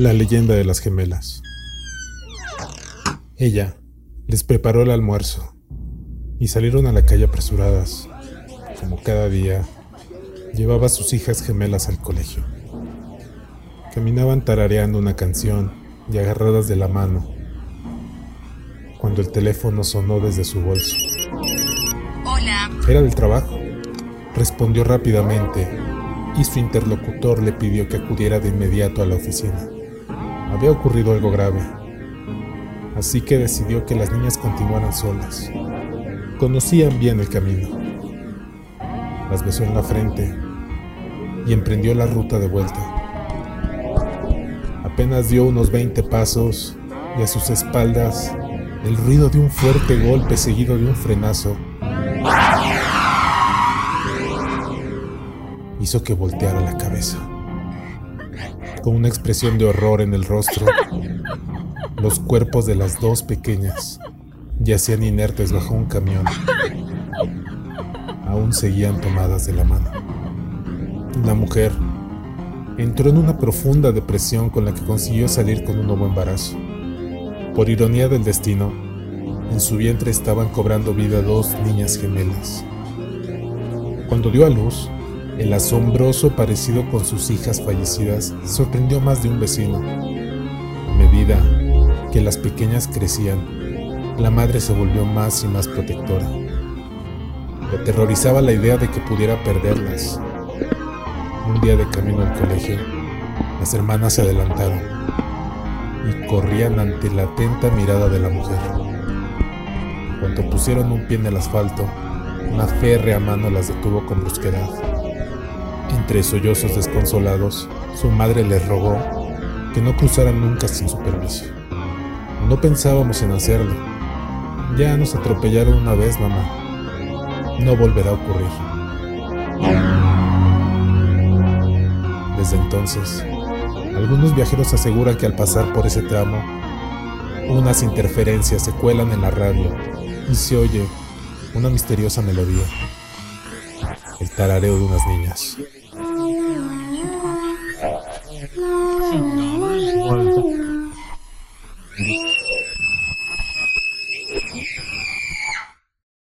La leyenda de las gemelas. Ella les preparó el almuerzo y salieron a la calle apresuradas. Como cada día, llevaba a sus hijas gemelas al colegio. Caminaban tarareando una canción y agarradas de la mano cuando el teléfono sonó desde su bolso. Hola. Era del trabajo. Respondió rápidamente y su interlocutor le pidió que acudiera de inmediato a la oficina había ocurrido algo grave, así que decidió que las niñas continuaran solas. Conocían bien el camino. Las besó en la frente y emprendió la ruta de vuelta. Apenas dio unos 20 pasos y a sus espaldas el ruido de un fuerte golpe seguido de un frenazo hizo que volteara la cabeza con una expresión de horror en el rostro. Los cuerpos de las dos pequeñas yacían inertes bajo un camión. Aún seguían tomadas de la mano. La mujer entró en una profunda depresión con la que consiguió salir con un nuevo embarazo. Por ironía del destino, en su vientre estaban cobrando vida dos niñas gemelas. Cuando dio a luz, el asombroso parecido con sus hijas fallecidas sorprendió más de un vecino. A medida que las pequeñas crecían, la madre se volvió más y más protectora. Le aterrorizaba la idea de que pudiera perderlas. Un día de camino al colegio, las hermanas se adelantaron y corrían ante la atenta mirada de la mujer. Cuando pusieron un pie en el asfalto, una férrea mano las detuvo con brusquedad. Entre sollozos desconsolados, su madre les rogó que no cruzaran nunca sin su permiso. No pensábamos en hacerlo. Ya nos atropellaron una vez, mamá. No volverá a ocurrir. Desde entonces, algunos viajeros aseguran que al pasar por ese tramo, unas interferencias se cuelan en la radio y se oye una misteriosa melodía, el tarareo de unas niñas. gente.